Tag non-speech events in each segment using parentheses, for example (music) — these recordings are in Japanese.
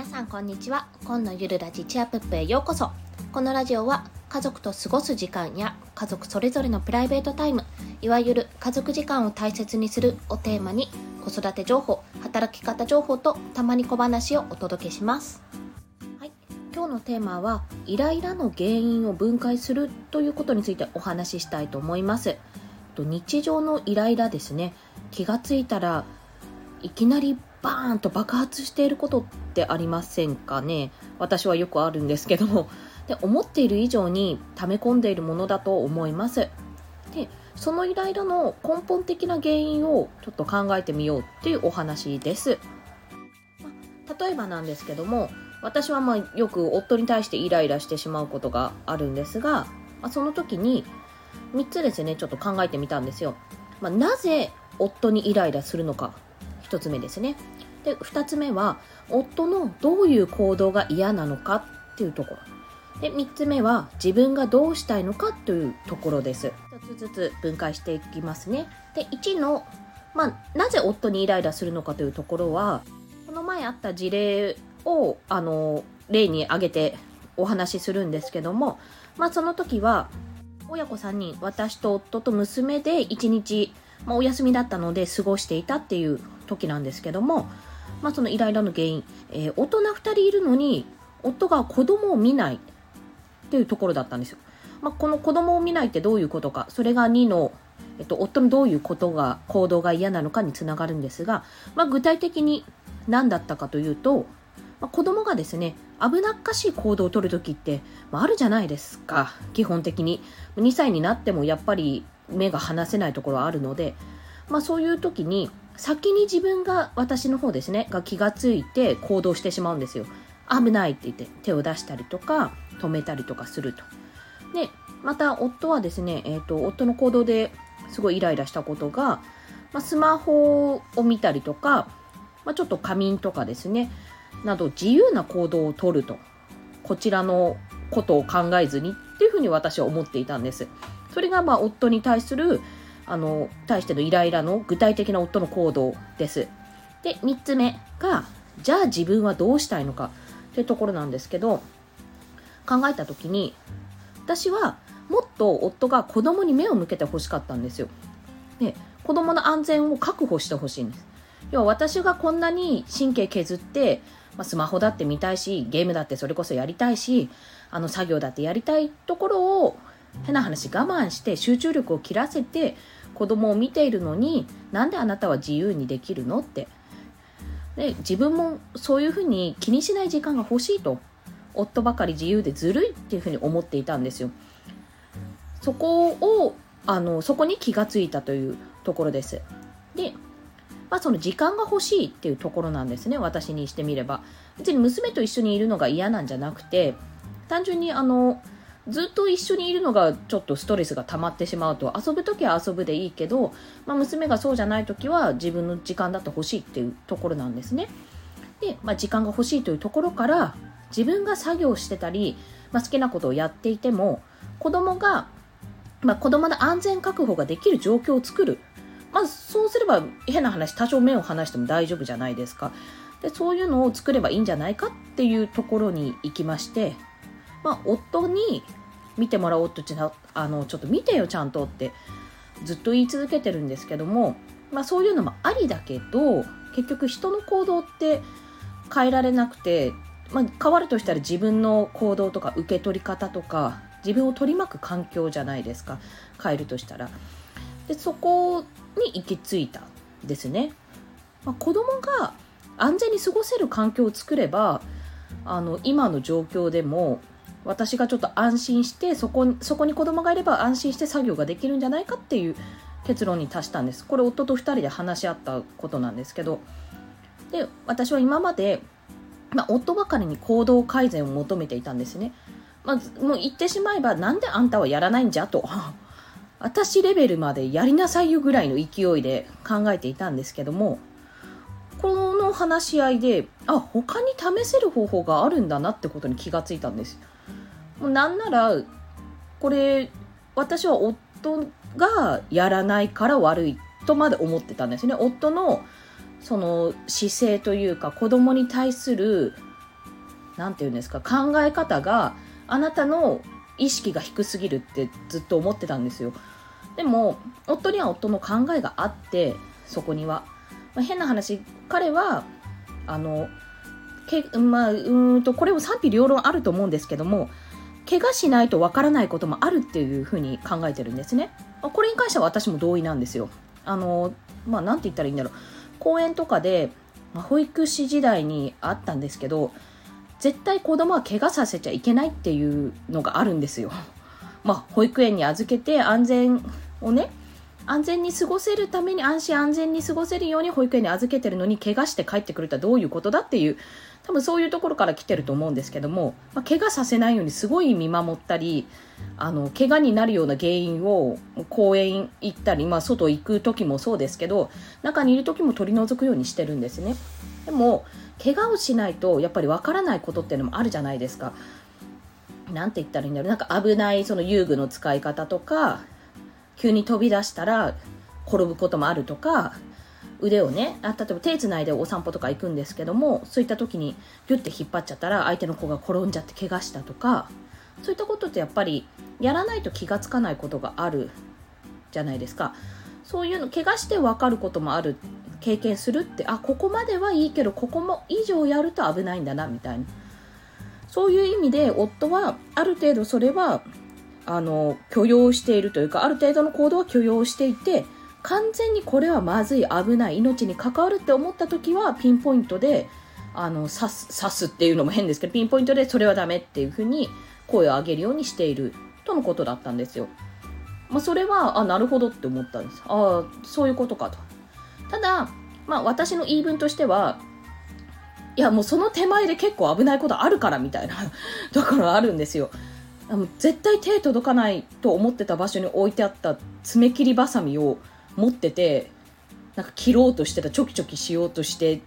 皆さんこんにちは。今のゆるラジチアプップへようこそ。このラジオは家族と過ごす時間や家族それぞれのプライベートタイムいわゆる家族時間を大切にするをテーマに子育て情報働き方情報とたまに小話をお届けします。はい。今日のテーマはイライラの原因を分解するということについてお話ししたいと思います。日常のイライラですね。気がついたらいきなりバーンと爆発していることってありませんかね？私はよくあるんですけども。(laughs) で思っている以上に溜め込んでいるものだと思います。でそのイライラの根本的な原因をちょっと考えてみようっていうお話です、ま例えばなんですけども私はまあよく夫に対してイライラしてしまうことがあるんですが、まあ、その時に3つですねちょっと考えてみたんですよ、まあ、なぜ夫にイライラするのか。1つ目ですね。で2つ目は夫のどういう行動が嫌なのかっていうところ。で3つ目は自分がどうしたいのかというところです。1つずつ分解していきますね。で1の、まあ、なぜ夫にイライラするのかというところはこの前あった事例をあの例に挙げてお話しするんですけども、まあ、その時は親子3人私と夫と娘で1日、まあ、お休みだったので過ごしていたっていう時なんですけども、まあ、そのイライラの原因、えー、大人2人いるのに夫が子供を見ないっていうところだったんですよ。まあ、この子供を見ないってどういうことか、それが2の、えっと、夫のどういうことが、行動が嫌なのかにつながるんですが、まあ、具体的に何だったかというと、まあ、子供がですね、危なっかしい行動をとるときって、まあ、あるじゃないですか、基本的に。2歳になってもやっぱり目が離せないところはあるので、まあ、そういう時に先に自分が私の方ですねが気がついて行動してしまうんですよ。危ないって言って手を出したりとか止めたりとかすると。でまた夫はですね、えーと、夫の行動ですごいイライラしたことが、まあ、スマホを見たりとか、まあ、ちょっと仮眠とかですねなど自由な行動をとると。こちらのことを考えずにっていうふうに私は思っていたんです。それがまあ夫に対するあの、対してのイライラの具体的な夫の行動です。で、3つ目が、じゃあ自分はどうしたいのかというところなんですけど、考えた時に、私はもっと夫が子供に目を向けてほしかったんですよ。で、子供の安全を確保してほしいんです。要は私がこんなに神経削って、まあ、スマホだって見たいし、ゲームだってそれこそやりたいし、あの作業だってやりたいところを変な話我慢して集中力を切らせて子供を見ているのになんであなたは自由にできるのって。で自分もそういうふうに気にしない時間が欲しいと。夫ばかり自由でずるいっていうふうに思っていたんですよ。そこをあのそこに気がついたというところです。でまあその時間が欲しいっていうところなんですね。私にしてみれば。別に娘と一緒にいるのが嫌なんじゃなくて単純にあのずっと一緒にいるのがちょっとストレスが溜まってしまうと遊ぶ時は遊ぶでいいけど、まあ、娘がそうじゃない時は自分の時間だと欲しいっていうところなんですね。で、まあ、時間が欲しいというところから自分が作業してたり、まあ、好きなことをやっていても子供が、まあ、子供の安全確保ができる状況を作る。まあ、そうすれば変な話多少目を離しても大丈夫じゃないですか。でそういうのを作ればいいんじゃないかっていうところに行きましてまあ、夫に見てもらおうとあのちょっと見てよちゃんとってずっと言い続けてるんですけども、まあ、そういうのもありだけど結局人の行動って変えられなくて、まあ、変わるとしたら自分の行動とか受け取り方とか自分を取り巻く環境じゃないですか変えるとしたら。でそこに行き着いたですね、まあ、子供が安全に過ごせる環境を作ればあの今の状況でも私がちょっと安心してそこそこに子供がいれば安心して作業ができるんじゃないかっていう結論に達したんです。これ夫と2人で話し合ったことなんですけど。で私は今まで、まあ、夫ばかりに行動改善を求めていたんですね、まあ、もう言ってしまえばなんであんたはやらないんじゃと。(laughs) 私レベルまでやりなさいよぐらいの勢いで考えていたんですけどもこの話し合いであ他に試せる方法があるんだなってことに気がついたんです。もうなんならこれ私は夫がやらないから悪いとまで思ってたんですね。夫のその姿勢というか子供に対する何て言うんですか考え方があなたの意識が低すぎるってずっと思ってたんですよ。でも夫には夫の考えがあってそこには、まあ、変な話彼はあのけまあうんとこれも賛否両論あると思うんですけども怪我しないとわからないこともあるっていうふうに考えてるんですね、ま、これに関しては私も同意なんですよ。あのまあ何て言ったらいいんだろう。公園とかで、まあ、保育士時代にあったんですけど絶対子供は怪我させちゃいけないっていうのがあるんですよ。(laughs) まあ、保育園に預けて安全をね、安全に過ごせるために安心安全に過ごせるように保育園に預けてるのに怪我して帰ってくるとはどういうことだっていう多分そういうところから来てると思うんですけども、まあ、怪我させないようにすごい見守ったりあの怪我になるような原因を公園行ったり、まあ、外行く時もそうですけど中にいる時も取り除くようにしてるんですね。でも怪我をしないとやっぱりわからないことっていうのもあるじゃないですか。何て言ったらいいんだろう。なんか危ないその遊具の使い方とか急に飛び出したら転ぶこともあるとか腕をねあ例えば手つないでお散歩とか行くんですけどもそういった時にギュッて引っ張っちゃったら相手の子が転んじゃって怪我したとかそういったことってやっぱりやらないと気がつかないことがあるじゃないですか。そういうの怪我して分かることもある経験するってあここまではいいけどここも以上やると危ないんだなみたいな。そういう意味で夫はある程度それはあの許容しているというかある程度の行動は許容していて完全にこれはまずい危ない命に関わるって思った時はピンポイントであの刺す刺すっていうのも変ですけどピンポイントでそれはダメっていうふうに声を上げるようにしているとのことだったんですよ。まあ、それはあなるほどって思ったんです。ああそういうことかと。ただ、まあ、私の言い分としてはいやもうその手前で結構危ないことあるからみたいなところあるんですよ。絶対手届かないと思ってた場所に置いてあった爪切りばさみを持っててなんか切ろうとしてたチョキチョキしようとして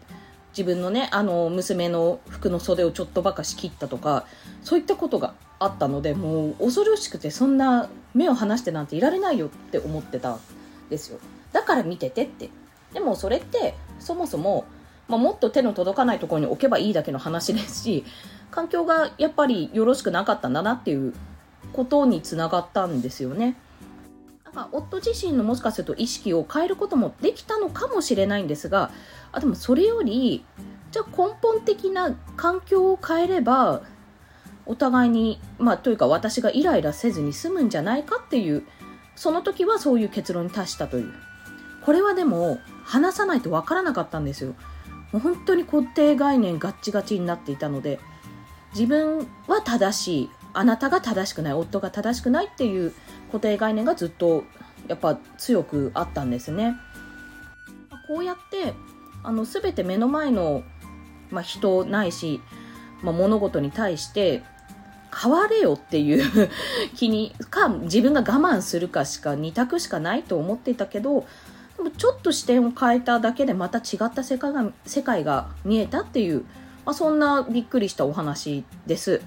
自分のねあの娘の服の袖をちょっとばかし切ったとかそういったことがあったのでもう恐ろしくてそんな目を離してなんていられないよって思ってたんですよ。だから見ててって。でもそれってそもそも、まあ、もっと手の届かないところに置けばいいだけの話ですし環境がやっぱりよろしくなかったんだなっていうことにつながったんですよね。なんか夫自身のもしかすると意識を変えることもできたのかもしれないんですがあでもそれよりじゃあ根本的な環境を変えればお互いにまあというか私がイライラせずに済むんじゃないかっていうその時はそういう結論に達したというこれはでも話さないと分からなかったんですよもう本当に固定概念ガッチガチになっていたので自分は正しい。あなたが正しくない。夫が正しくないっていう固定概念がずっとやっぱ強くあったんですね。こうやってあの全て目の前の、まあ、人ないし、まあ、物事に対して変われよっていう (laughs) 気にか自分が我慢するかしか2択しかないと思っていたけどでもちょっと視点を変えただけでまた違った世界が世界が見えたっていう、まあ、そんなびっくりしたお話です。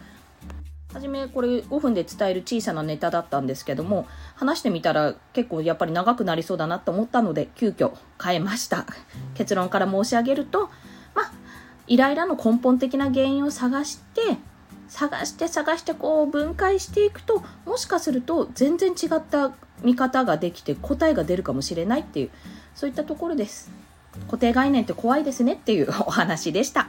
はじめこれ5分で伝える小さなネタだったんですけども話してみたら結構やっぱり長くなりそうだなと思ったので急遽変えました。結論から申し上げるとまあイライラの根本的な原因を探して探して探してこう分解していくともしかすると全然違った見方ができて答えが出るかもしれないっていうそういったところです。固定概念って怖いですねっていうお話でした。